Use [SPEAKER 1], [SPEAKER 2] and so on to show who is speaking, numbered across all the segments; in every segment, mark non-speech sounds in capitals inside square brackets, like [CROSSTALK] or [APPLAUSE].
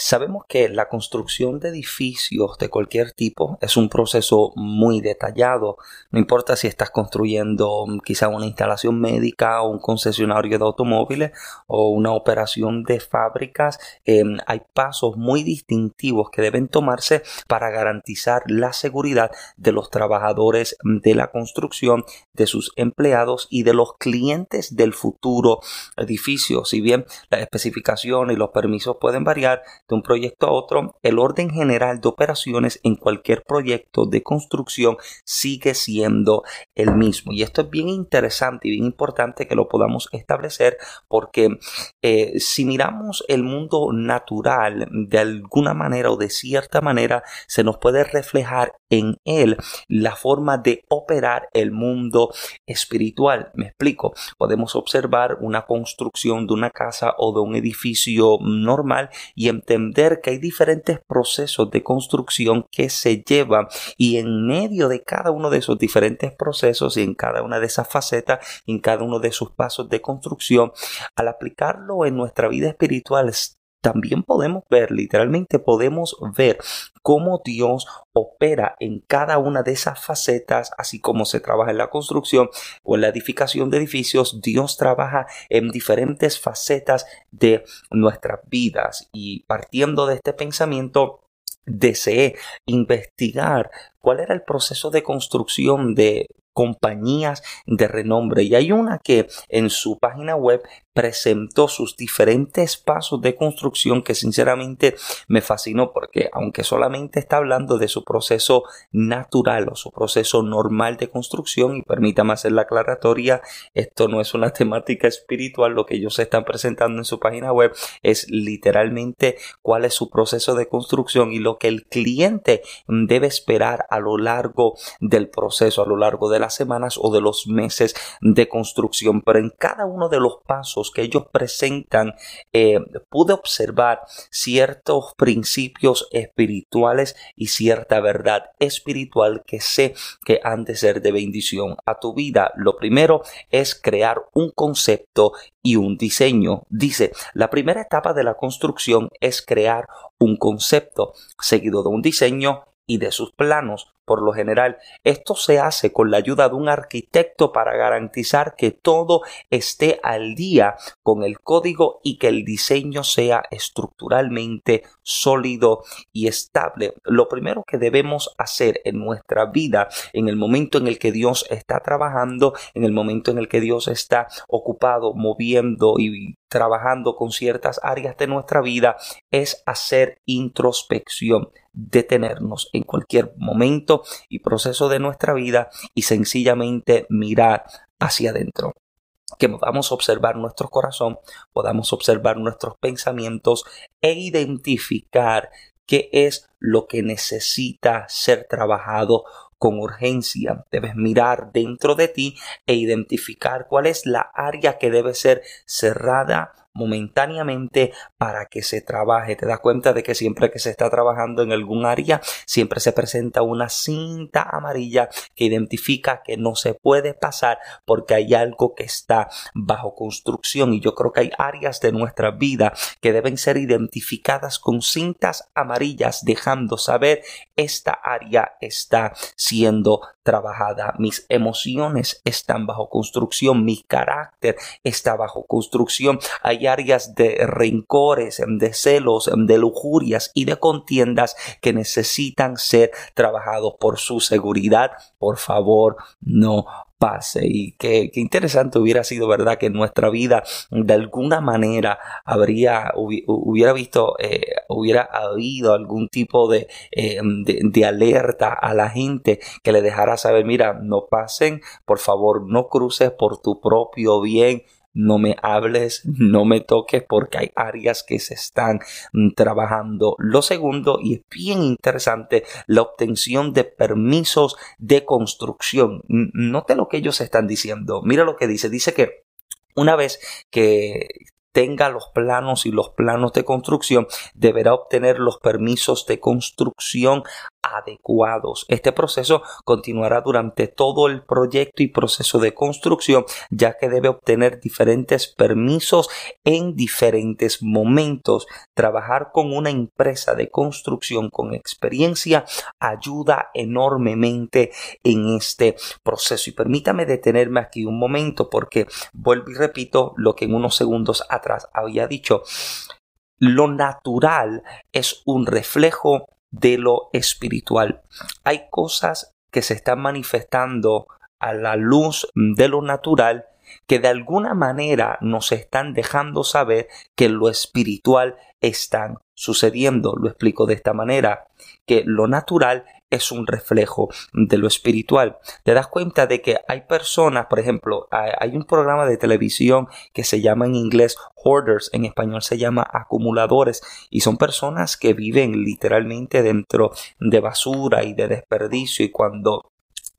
[SPEAKER 1] sabemos que la construcción de edificios de cualquier tipo es un proceso muy detallado. No importa si estás construyendo mm, quizá una instalación médica o un concesionario de automóviles o una operación de fábricas, em, hay pasos muy distintivos que deben tomarse para garantizar la seguridad de los trabajadores de la construcción, de sus empleados y de los clientes del futuro edificio. Si bien las especificaciones y los permisos pueden variar de un proyecto a otro, el orden general de operaciones en cualquier proyecto de construcción sigue siendo el mismo. Y esto es bien interesante y bien importante que lo podamos establecer porque eh, si miramos el mundo natural de alguna manera o de cierta manera, se nos puede reflejar en él la forma de operar el mundo espiritual. Me explico. Podemos observar una construcción de una casa o de un edificio normal y entender que hay diferentes procesos de construcción que se llevan y en medio de cada uno de esos diferentes procesos y en cada una de esas facetas, en cada uno de sus pasos de construcción, al aplicarlo en nuestra vida espiritual también podemos ver, literalmente podemos ver cómo Dios opera en cada una de esas facetas, así como se trabaja en la construcción o en la edificación de edificios, Dios trabaja en diferentes facetas de nuestras vidas. Y partiendo de este pensamiento, deseé investigar cuál era el proceso de construcción de compañías de renombre y hay una que en su página web presentó sus diferentes pasos de construcción que sinceramente me fascinó porque aunque solamente está hablando de su proceso natural o su proceso normal de construcción y permítame hacer la aclaratoria esto no es una [LAUGHS] temática espiritual lo que ellos están presentando en su página web es literalmente cuál es su proceso de construcción y lo que el cliente debe esperar a lo largo del proceso a lo largo de las semanas o de los meses de construcción. Pero en cada uno de los pasos que ellos presentan, eh, pude observar ciertos principios espirituales y cierta verdad espiritual que sé que han de ser de bendición a tu vida. Lo primero es crear un concepto y un diseño. Dice, la primera etapa de la construcción es crear un concepto, seguido de un diseño y de sus planos. Por lo general, esto se hace con la ayuda de un arquitecto para garantizar que todo esté al día con el código y que el diseño sea estructuralmente sólido y estable. Lo primero que debemos hacer en nuestra vida, en el momento en el que Dios está trabajando, en el momento en el que Dios está ocupado, moviendo y trabajando con ciertas áreas de nuestra vida, es hacer introspección detenernos en cualquier momento y proceso de nuestra vida y sencillamente mirar hacia adentro. Que podamos observar nuestro corazón, podamos observar nuestros pensamientos e identificar qué es lo que necesita ser trabajado con urgencia. Debes mirar dentro de ti e identificar cuál es la área que debe ser cerrada momentáneamente para que se trabaje. Te das cuenta de que siempre que se está trabajando en algún área, siempre se presenta una cinta amarilla que identifica que no se puede pasar porque hay algo que está bajo construcción y yo creo que hay áreas de nuestra vida que deben ser identificadas con cintas amarillas dejando saber esta área está siendo trabajada, mis emociones están bajo construcción, mi carácter está bajo construcción, áreas de rencores, de celos, de lujurias y de contiendas que necesitan ser trabajados por su seguridad. Por favor, no pase y qué, interesante hubiera sido verdad que en nuestra vida de alguna manera habría hubiera visto eh, hubiera habido algún tipo eh, de, de, alerta a la gente que le dejara saber mira no pasen por favor no cruces por tu propio bien no me hables, no me toques porque hay áreas que se están mm, trabajando. Lo segundo, y es bien interesante, la obtención de permisos de construcción. Note lo que ellos están diciendo. Mira lo que dice. Dice que una vez que tenga los planos y los planos de construcción, deberá obtener los permisos de construcción adecuados. Este proceso continuará durante todo el proyecto y proceso de construcción, ya que debe obtener diferentes permisos en diferentes momentos. Trabajar con una empresa de construcción con experiencia ayuda enormemente en este proceso. Y permítame detenerme aquí un momento porque vuelvo y repito lo que en unos segundos atrás había dicho. Lo natural es un reflejo de lo espiritual. Hay cosas que se están manifestando a la luz de lo natural que de alguna manera nos están dejando saber que lo espiritual están sucediendo. Lo explico de esta manera, que lo natural es un reflejo de lo espiritual. Te das cuenta de que hay personas, por ejemplo, hay un programa de televisión que se llama en inglés hoarders, en español se llama acumuladores, y son personas que viven literalmente dentro de basura y de desperdicio y cuando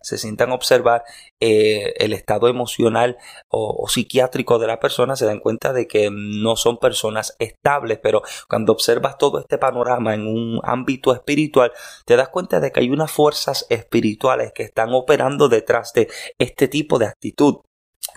[SPEAKER 1] se sientan a observar eh, el estado emocional o, psiquiátrico de la persona, se dan cuenta de que no son personas estables, pero cuando observas todo este panorama en un ámbito espiritual, te das cuenta de que hay unas fuerzas espirituales que están operando detrás de este tipo de actitud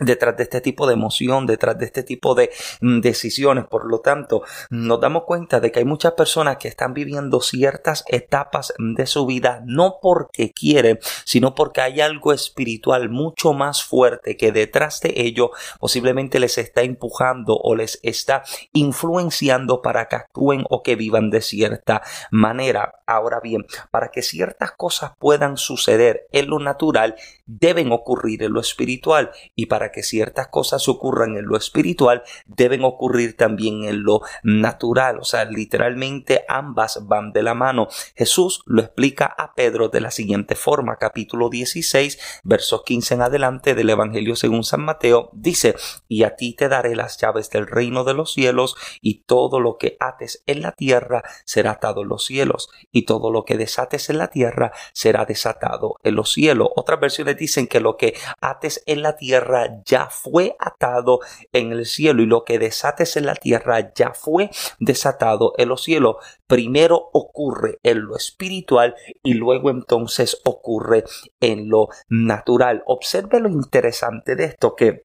[SPEAKER 1] detrás de este tipo de emoción, detrás de este tipo de mm, decisiones. Por lo tanto, nos damos cuenta de que hay muchas personas que están viviendo ciertas etapas de su vida no porque quieren, sino porque hay algo espiritual mucho más fuerte que detrás de ello posiblemente les está empujando o les está influenciando para que actúen o que vivan de cierta manera. Ahora bien, para que ciertas cosas puedan suceder en lo natural, deben ocurrir en lo espiritual y que ciertas cosas ocurran en lo espiritual, deben ocurrir también en lo natural. O sea, literalmente ambas van de la mano. Jesús lo explica a Pedro de la siguiente forma, capítulo 16, versos 15 en adelante del Evangelio según San Mateo, dice, y a ti te daré las llaves del reino de los cielos, y todo lo que ates en la tierra será atado en los cielos, y todo lo que desates en la tierra será desatado en los cielos. Otras versiones dicen que lo que ates en la tierra ya fue atado en el cielo y lo que desates en la tierra ya fue desatado en los cielos. Primero ocurre en lo espiritual y luego entonces ocurre en lo natural. Observe lo interesante de esto que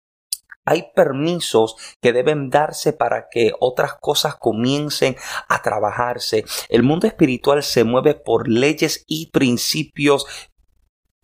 [SPEAKER 1] hay permisos que deben darse para que otras cosas comiencen a trabajarse. El mundo espiritual se mueve por leyes y principios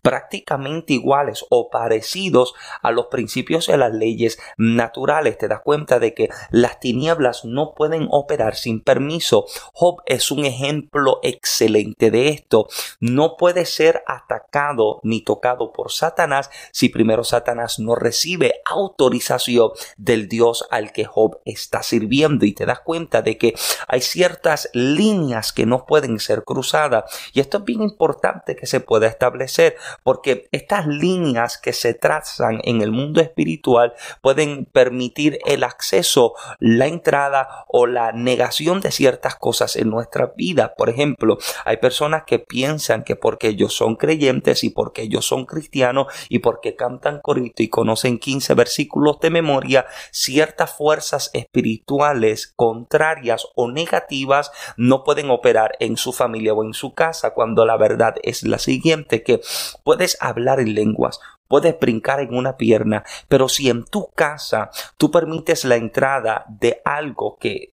[SPEAKER 1] prácticamente iguales o parecidos a los principios de las leyes naturales. Te das cuenta de que las tinieblas no pueden operar sin permiso. Job es un ejemplo excelente de esto. No puede ser atacado ni tocado por Satanás si primero Satanás no recibe autorización del Dios al que Job está sirviendo. Y te das cuenta de que hay ciertas líneas que no pueden ser cruzadas. Y esto es bien importante que se pueda establecer porque estas líneas que se trazan en el mundo espiritual pueden permitir el acceso, la entrada o la negación de ciertas cosas en nuestra vida. Por ejemplo, hay personas que piensan que porque ellos son creyentes y porque ellos son cristianos y porque cantan corito y conocen 15 versículos de memoria, ciertas fuerzas espirituales contrarias o negativas no pueden operar en su familia o en su casa cuando la verdad es la siguiente que puedes hablar en lenguas, puedes brincar en una pierna, pero si en tu casa tú permites la entrada de algo que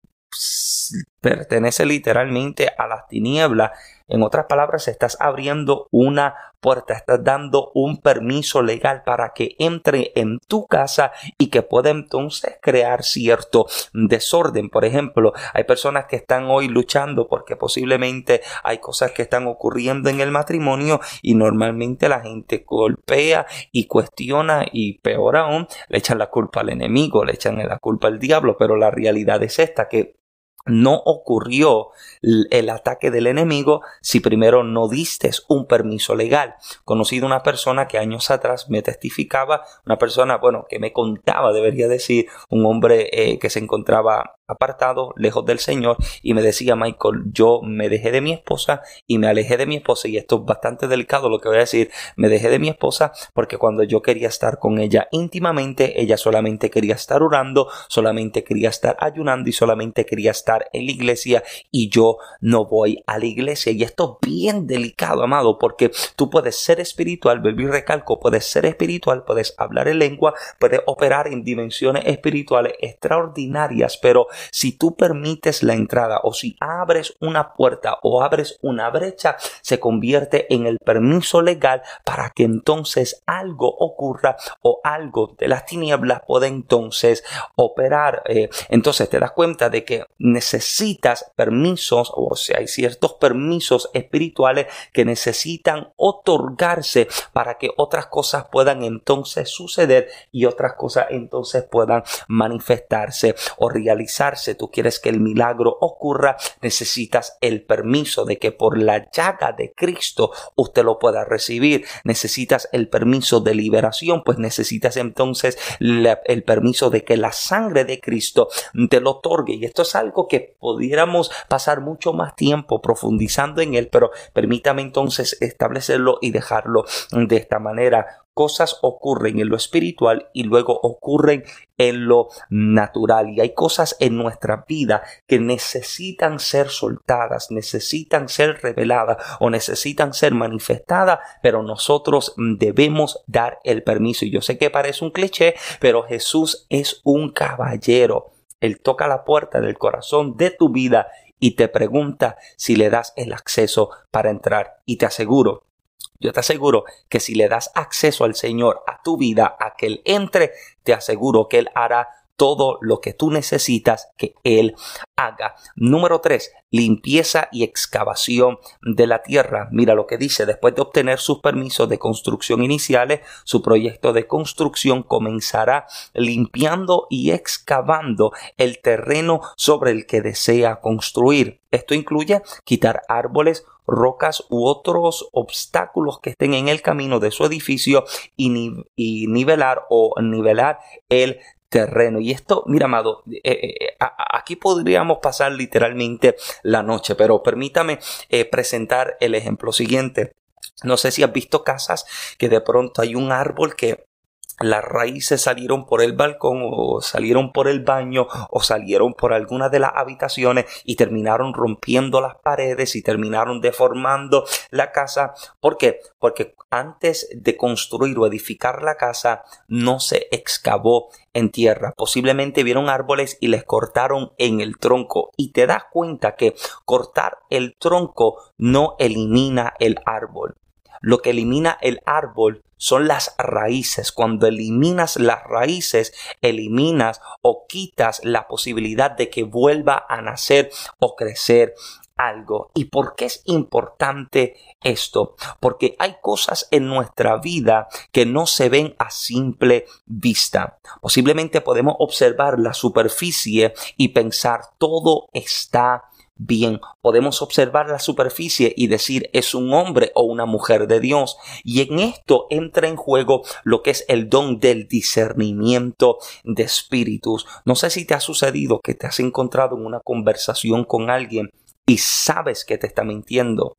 [SPEAKER 1] pertenece literalmente a las tinieblas. En otras palabras, estás abriendo una puerta, estás dando un permiso legal para que entre en tu casa y que pueda entonces crear cierto desorden. Por ejemplo, hay personas que están hoy luchando porque posiblemente hay cosas que están ocurriendo en el matrimonio y normalmente la gente golpea y cuestiona y peor aún, le echan la culpa al enemigo, le echan la culpa al diablo, pero la realidad es esta que no ocurrió el ataque del enemigo si primero no diste un permiso legal. Conocido una persona que años atrás me testificaba, una persona, bueno, que me contaba, debería decir, un hombre eh, que se encontraba apartado, lejos del Señor, y me decía, Michael, yo me dejé de mi esposa y me alejé de mi esposa, y esto es bastante delicado lo que voy a decir, me dejé de mi esposa porque cuando yo quería estar con ella íntimamente, ella solamente quería estar orando, solamente quería estar ayunando y solamente quería estar en la iglesia y yo no voy a la iglesia. Y esto es bien delicado, amado, porque tú puedes ser espiritual, volví recalco, puedes ser espiritual, puedes hablar en lengua, puedes operar en dimensiones espirituales extraordinarias, pero si tú permites la entrada o si abres una puerta o abres una brecha, se convierte en el permiso legal para que entonces algo ocurra o algo de las tinieblas pueda entonces operar. Eh, entonces te das cuenta de que necesitas permisos, o sea, hay ciertos permisos espirituales que necesitan otorgarse para que otras cosas puedan entonces suceder y otras cosas entonces puedan manifestarse o tú quieres que el milagro ocurra, necesitas el permiso de que por la llaga de Cristo usted lo pueda recibir. Necesitas el permiso de liberación, pues necesitas entonces el permiso de que la sangre de Cristo te lo otorgue. Y esto es algo que pudiéramos pasar mucho más tiempo profundizando en él, pero permítame entonces establecerlo y dejarlo de esta manera cosas ocurren en lo espiritual y luego ocurren en lo natural. Y hay cosas en nuestra vida que necesitan ser soltadas, necesitan ser reveladas o necesitan ser manifestadas, pero nosotros debemos dar el permiso. Y yo sé que parece un cliché, pero Jesús es un caballero. Él toca la puerta del corazón de tu vida y te pregunta si le das el acceso para entrar. Y te aseguro yo te aseguro que si le das acceso al Señor a tu vida, a que Él entre, te aseguro que Él hará todo lo que tú necesitas que Él haga. Número 3. Limpieza y excavación de la tierra. Mira lo que dice. Después de obtener sus permisos de construcción iniciales, su proyecto de construcción comenzará limpiando y excavando el terreno sobre el que desea construir. Esto incluye quitar árboles, rocas u otros obstáculos que estén en el camino de su edificio y, nivelar o nivelar el terreno. Y esto, mira, amado, eh, eh, eh, aquí podríamos pasar literalmente la noche, pero permítame presentar el ejemplo siguiente. No sé si has visto casas que de pronto hay un árbol que las raíces salieron por el balcón o salieron por el baño o salieron por alguna de las habitaciones y terminaron rompiendo las paredes y terminaron deformando la casa. ¿Por qué? Porque antes de construir o edificar la casa no se excavó en tierra. Posiblemente vieron árboles y les cortaron en el tronco. Y te das cuenta que cortar el tronco no elimina el árbol. Lo que elimina el árbol son las raíces. Cuando eliminas las raíces, eliminas o quitas la posibilidad de que vuelva a nacer o crecer algo. ¿Y por qué es importante esto? Porque hay cosas en nuestra vida que no se ven a simple vista. Posiblemente podemos observar la superficie y pensar todo está bien. Podemos observar la superficie y decir es un hombre o una mujer de Dios. Y en esto entra en juego lo que es el don del discernimiento de espíritus. No sé si te ha sucedido que te has encontrado en una conversación con alguien y sabes que te está mintiendo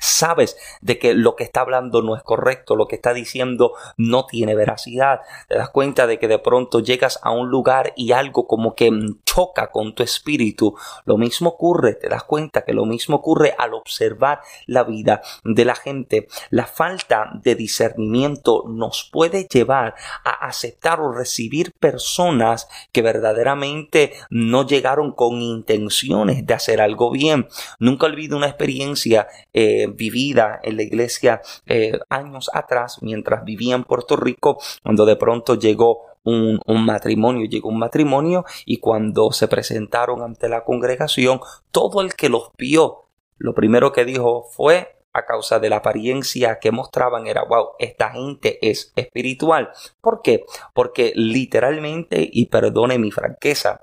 [SPEAKER 1] sabes de que lo que está hablando no es correcto, lo que está diciendo no tiene veracidad. Te das cuenta de que de pronto llegas a un lugar y algo como que choca con tu espíritu. Lo mismo ocurre, te das cuenta que lo mismo ocurre al observar la vida de la gente. La falta de discernimiento nos puede llevar a aceptar o recibir personas que verdaderamente no llegaron con intenciones de hacer algo bien. Nunca olvido una experiencia eh, vivida en la iglesia eh, años atrás, mientras vivía en Puerto Rico, cuando de pronto llegó un, matrimonio, llegó un matrimonio y cuando se presentaron ante la congregación, todo el que los vio, lo primero que dijo fue a causa de la apariencia que mostraban era, wow, esta gente es espiritual. ¿Por qué? Porque literalmente, y perdone mi franqueza,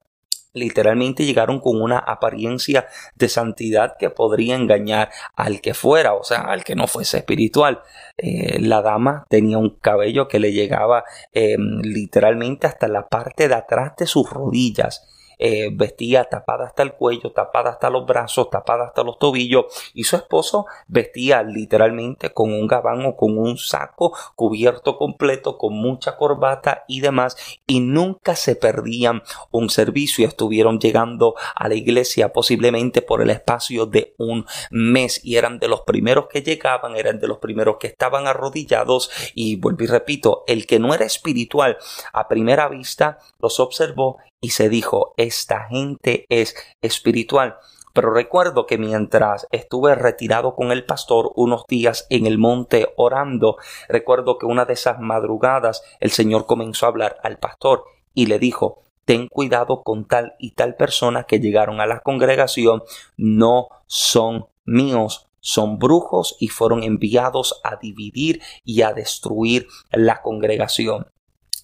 [SPEAKER 1] literalmente llegaron con una apariencia de santidad que podría engañar al que fuera, o sea, al que no fuese espiritual. Eh, la dama tenía un cabello que le llegaba em, literalmente hasta la parte de atrás de sus rodillas eh, vestía tapada hasta el cuello, tapada hasta los brazos, tapada hasta los tobillos y su esposo vestía literalmente con un gabán o con un saco cubierto completo con mucha corbata y demás y nunca se perdían un servicio y estuvieron llegando a la iglesia posiblemente por el espacio de un mes y eran de los primeros que llegaban, eran de los primeros que estaban arrodillados y vuelvo y repito, el que no era espiritual a primera vista los observó y se dijo, esta gente es espiritual. Pero recuerdo que mientras estuve retirado con el pastor unos días en el monte orando, recuerdo que una de esas madrugadas el Señor comenzó a hablar al pastor y le dijo, ten cuidado con tal y tal persona que llegaron a la congregación, no son míos, son brujos y fueron enviados a dividir y a destruir la congregación.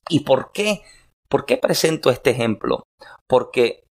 [SPEAKER 1] ¿Y por qué? ¿Por qué presento este ejemplo? Porque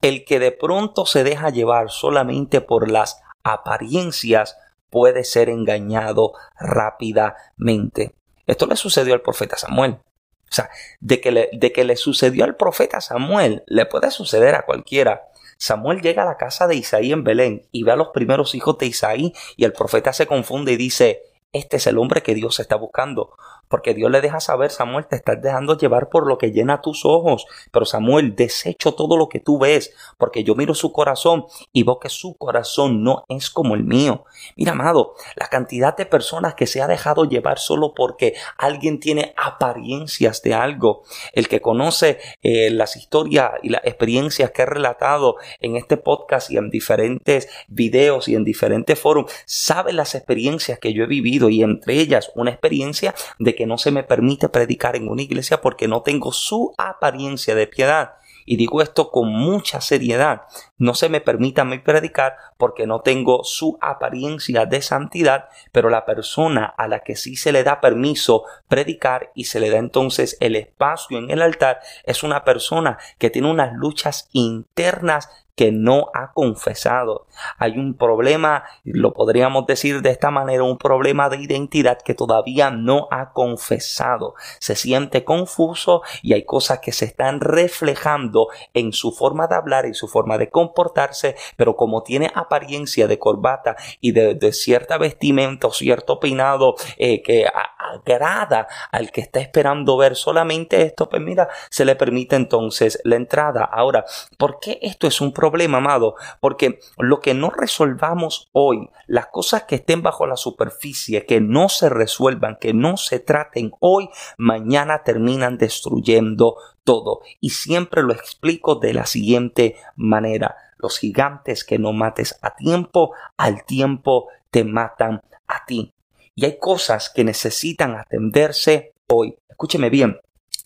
[SPEAKER 1] el que de pronto se deja llevar solamente por las apariencias puede ser engañado rápidamente. Esto le sucedió al profeta Samuel. O sea, de que, le, de que le sucedió al profeta Samuel, le puede suceder a cualquiera. Samuel llega a la casa de Isaí en Belén y ve a los primeros hijos de Isaí y el profeta se confunde y dice, este es el hombre que Dios está buscando. Porque Dios le deja saber, Samuel, te estás dejando llevar por lo que llena tus ojos. Pero Samuel, desecho todo lo que tú ves, porque yo miro su corazón y veo que su corazón no es como el mío. Mira, amado, la cantidad de personas que se ha dejado llevar solo porque alguien tiene apariencias de algo. El que conoce eh, las historias y las experiencias que he relatado en este podcast y en diferentes videos y en diferentes foros, sabe las experiencias que yo he vivido y entre ellas una experiencia de que no se me permite predicar en una iglesia porque no tengo su apariencia de piedad. Y digo esto con mucha seriedad. No se me permite a mí predicar porque no tengo su apariencia de santidad, pero la persona a la que sí se le da permiso predicar y se le da entonces el espacio en el altar es una persona que tiene unas luchas internas que no ha confesado. Hay un problema, lo podríamos decir de esta manera, un problema de identidad que todavía no ha confesado. Se siente confuso y hay cosas que se están reflejando en su forma de hablar y su forma de comportarse, pero como tiene apariencia de corbata y de, cierta vestimenta o cierto peinado eh, que agrada al que está esperando ver solamente esto, pues mira, se le permite entonces la entrada. Ahora, ¿por qué esto es un problema? Problema, amado, porque lo que no resolvamos hoy, las cosas que estén bajo la superficie, que no se resuelvan, que no se traten hoy, mañana terminan destruyendo todo. Y siempre lo explico de la siguiente manera. Los gigantes que no mates a tiempo, al tiempo te matan a ti. Y hay cosas que necesitan atenderse hoy. Escúcheme bien,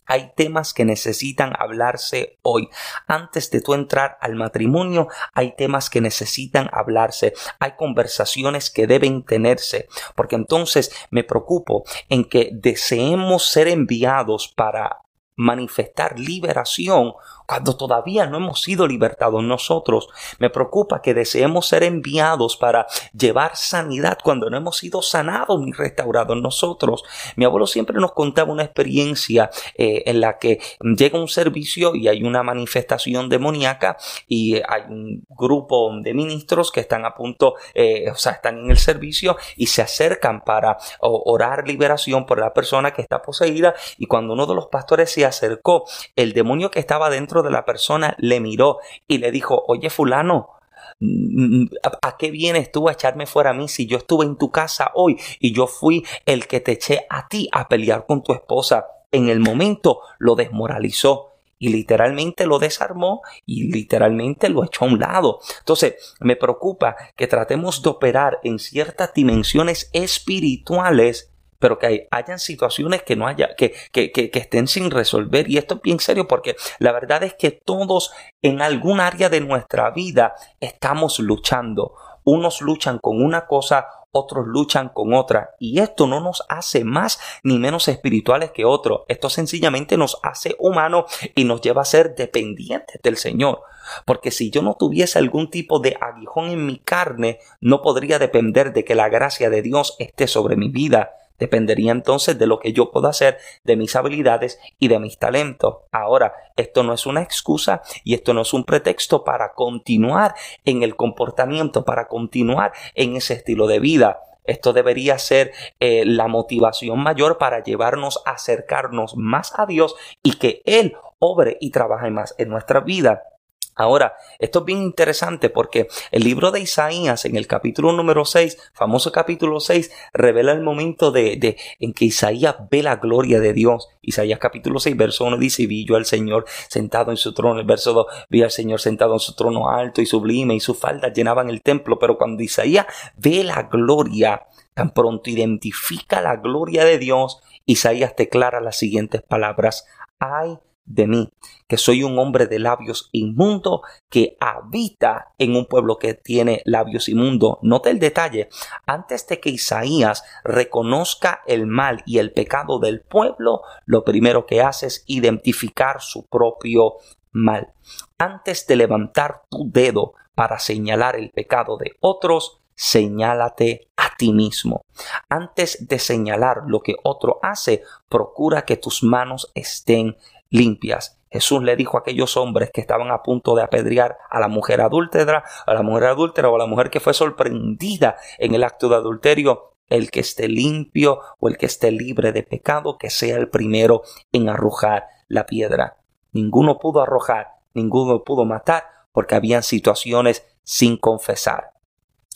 [SPEAKER 1] hay temas que necesitan hablarse hoy. Antes de tú entrar al matrimonio, hay temas que necesitan hablarse. Hay conversaciones que deben tenerse. Porque entonces me preocupo en que deseemos ser enviados para manifestar liberación cuando todavía no hemos sido libertados nosotros. Me preocupa que deseemos ser enviados para llevar sanidad cuando no hemos sido sanados ni restaurados nosotros. Mi abuelo siempre nos contaba una experiencia eh, en la que llega un servicio y hay una manifestación demoníaca y hay un grupo de ministros que están a punto, eh, o sea, están en el servicio y se acercan para orar liberación por la persona que está poseída y cuando uno de los pastores se acercó, el demonio que estaba dentro de la persona le miró y le dijo, oye fulano, ¿A qué vienes tú a echarme fuera a mí si yo estuve en tu casa hoy y yo fui el que te eché a ti a pelear con tu esposa? En el momento lo desmoralizó y literalmente lo desarmó y literalmente lo echó a un lado. Entonces, me preocupa que tratemos de operar en ciertas dimensiones espirituales pero que hayan situaciones que no haya, que, que, que, estén sin resolver. Y esto es bien serio porque la verdad es que todos en algún área de nuestra vida estamos luchando. Unos luchan con una cosa, otros luchan con otra. Y esto no nos hace más ni menos espirituales que otros. Esto sencillamente nos hace humanos y nos lleva a ser dependientes del Señor. Porque si yo no tuviese algún tipo de aguijón en mi carne, no podría depender de que la gracia de Dios esté sobre mi vida. Dependería entonces de lo que yo puedo hacer, de mis habilidades y de mis talentos. Ahora, esto no es una excusa y esto no es un pretexto para continuar en el comportamiento, para continuar en ese estilo de vida. Esto debería ser eh, la motivación mayor para llevarnos a acercarnos más a Dios y que Él obre y trabaje más en nuestra vida. Ahora, esto es bien interesante porque el libro de Isaías en el capítulo número 6, famoso capítulo 6, revela el momento de, de, en que Isaías ve la gloria de Dios. Isaías capítulo 6, verso 1 dice, vi yo al Señor sentado en su trono. El verso 2, vi al Señor sentado en su trono alto y sublime y sus faldas llenaban el templo. Pero cuando Isaías ve la gloria, tan pronto identifica la gloria de Dios, Isaías declara las siguientes palabras. Ay de mí, que soy un hombre de labios inmundos que habita en un pueblo que tiene labios inmundos. Note el detalle, antes de que Isaías reconozca el mal y el pecado del pueblo, lo primero que hace es identificar su propio mal. Antes de levantar tu dedo para señalar el pecado de otros, señálate a ti mismo. Antes de señalar lo que otro hace, procura que tus manos estén limpias. Jesús le dijo a aquellos hombres que estaban a punto de apedrear a la mujer adúltera, a la mujer adúltera o a la mujer que fue sorprendida en el acto de adulterio, el que esté limpio o el que esté libre de pecado, que sea el primero en arrojar la piedra. Ninguno pudo arrojar, ninguno pudo matar, porque habían situaciones sin confesar.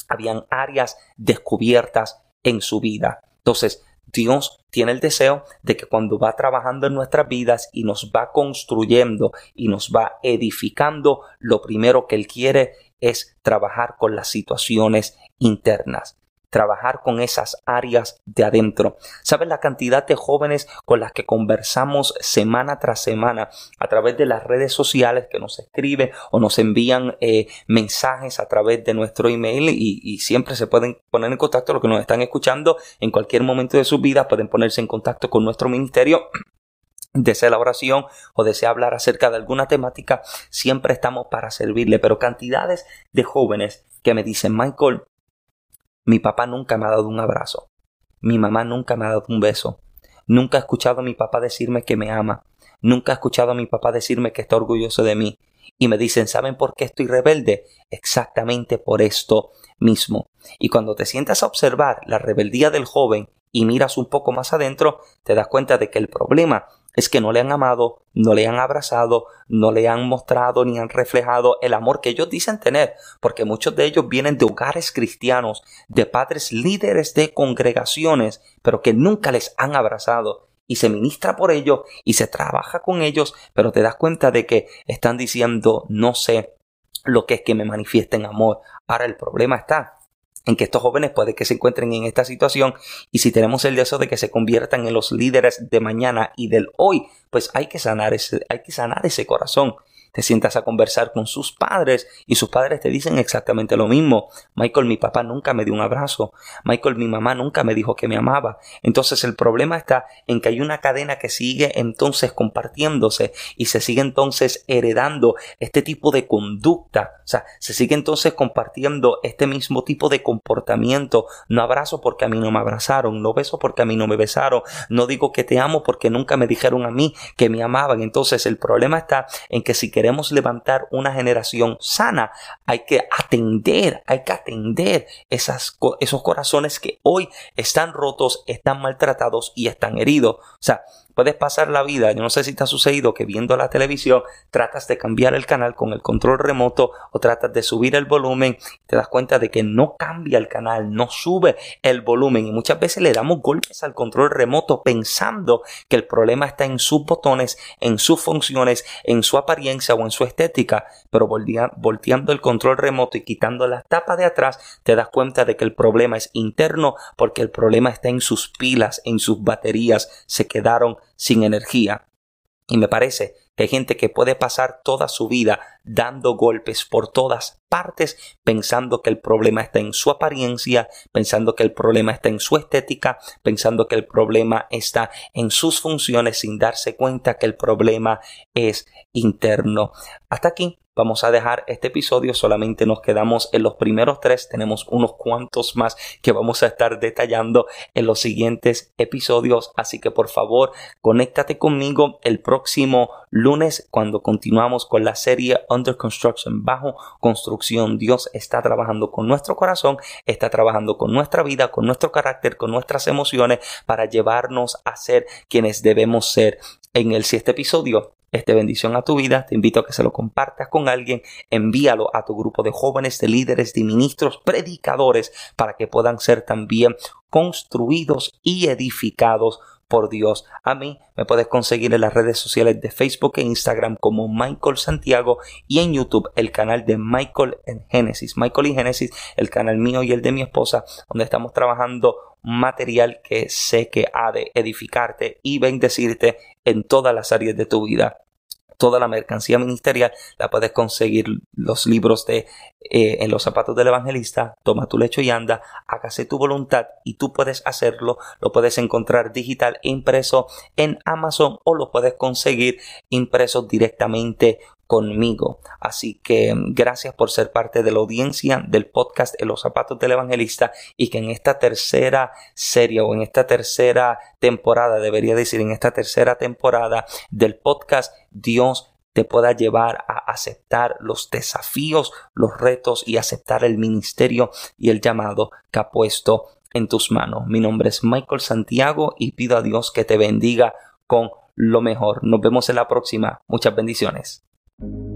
[SPEAKER 1] Habían áreas descubiertas en su vida. Entonces, Dios tiene el deseo de que cuando va trabajando en nuestras vidas y nos va construyendo y nos va edificando, lo primero que Él quiere es trabajar con las situaciones internas trabajar con esas áreas de adentro. ¿Sabes la cantidad de jóvenes con las que conversamos semana tras semana a través de las redes sociales que nos escriben o nos envían eh, mensajes a través de nuestro email y, y, siempre se pueden poner en contacto los que nos están escuchando en cualquier momento de su vida pueden ponerse en contacto con nuestro ministerio. [CLEARS THROAT] Desea la oración o desea hablar acerca de alguna temática, siempre estamos para servirle, pero cantidades de jóvenes que me dicen, Michael, mi papá nunca me ha dado un abrazo. Mi mamá nunca me ha dado un beso. Nunca he escuchado a mi papá decirme que me ama. Nunca he escuchado a mi papá decirme que está orgulloso de mí. Y me dicen, ¿saben por qué estoy rebelde? Exactamente por esto mismo. Y cuando te sientas a observar la rebeldía del joven y miras un poco más adentro, te das cuenta de que el problema es que no le han amado, no le han abrazado, no le han mostrado ni han reflejado el amor que ellos dicen tener, porque muchos de ellos vienen de hogares cristianos, de padres líderes de congregaciones, pero que nunca les han abrazado. Y se ministra por ellos y se trabaja con ellos, pero te das cuenta de que están diciendo no sé lo que es que me manifiesten amor. Ahora el problema está en que estos jóvenes puede que se encuentren en esta situación y si tenemos el deseo de que se conviertan en los líderes de mañana y del hoy, pues hay que sanar ese, hay que sanar ese corazón te sientas a conversar con sus padres y sus padres te dicen exactamente lo mismo. Michael, mi papá nunca me dio un abrazo. Michael, mi mamá nunca me dijo que me amaba. Entonces el problema está en que hay una cadena que sigue entonces compartiéndose y se sigue entonces heredando este tipo de conducta. O sea, se sigue entonces compartiendo este mismo tipo de comportamiento. No abrazo porque a mí no me abrazaron, no beso porque a mí no me besaron, no digo que te amo porque nunca me dijeron a mí que me amaban. Entonces el problema está en que si queremos queremos levantar una generación sana, hay que atender, hay que atender esas, esos corazones que hoy están rotos, están maltratados y están heridos. O sea, Puedes pasar la vida, yo no sé si te ha sucedido que viendo la televisión tratas de cambiar el canal con el control remoto o tratas de subir el volumen, te das cuenta de que no cambia el canal, no sube el volumen y muchas veces le damos golpes al control remoto pensando que el problema está en sus botones, en sus funciones, en su apariencia o en su estética, pero volteando el control remoto y quitando la tapa de atrás, te das cuenta de que el problema es interno porque el problema está en sus pilas, en sus baterías, se quedaron sin energía. Y me parece que hay gente que puede pasar toda su vida dando golpes por todas partes, pensando que el problema está en su apariencia, pensando que el problema está en su estética, pensando que el problema está en sus funciones, sin darse cuenta que el problema es interno. Hasta aquí vamos a dejar este episodio. Solamente nos quedamos en los primeros tres. Tenemos unos cuantos más que vamos a estar detallando en los siguientes episodios. Así que por favor, conéctate conmigo el próximo lunes cuando continuamos con la serie Under Construction, bajo construcción. Dios está trabajando con nuestro corazón, está trabajando con nuestra vida, con nuestro carácter, con nuestras emociones para llevarnos a ser quienes debemos ser. En el siguiente episodio este bendición a tu vida. Te invito a que se lo compartas con alguien. Envíalo a tu grupo de jóvenes, de líderes, de ministros, predicadores, para que puedan ser también construidos y edificados por Dios. A mí me puedes conseguir en las redes sociales de Facebook e Instagram como Michael Santiago y en YouTube el canal de Michael en Génesis. Michael y Génesis, el canal mío y el de mi esposa, donde estamos trabajando material que sé que ha de edificarte y bendecirte en todas las áreas de tu vida toda la mercancía ministerial la puedes conseguir los libros de eh, en los zapatos del evangelista toma tu lecho y anda hágase tu voluntad y tú puedes hacerlo lo puedes encontrar digital impreso en Amazon o lo puedes conseguir impreso directamente conmigo. Así que mm, gracias por ser parte de la audiencia del podcast En los zapatos del evangelista y que en esta tercera serie o en esta tercera temporada, debería decir en esta tercera temporada del podcast, Dios te pueda llevar a aceptar los desafíos, los retos y aceptar el ministerio y el llamado que ha puesto en tus manos. Mi nombre es Michael Santiago y pido a Dios que te bendiga con lo mejor. Nos vemos en la próxima. Muchas bendiciones. thank you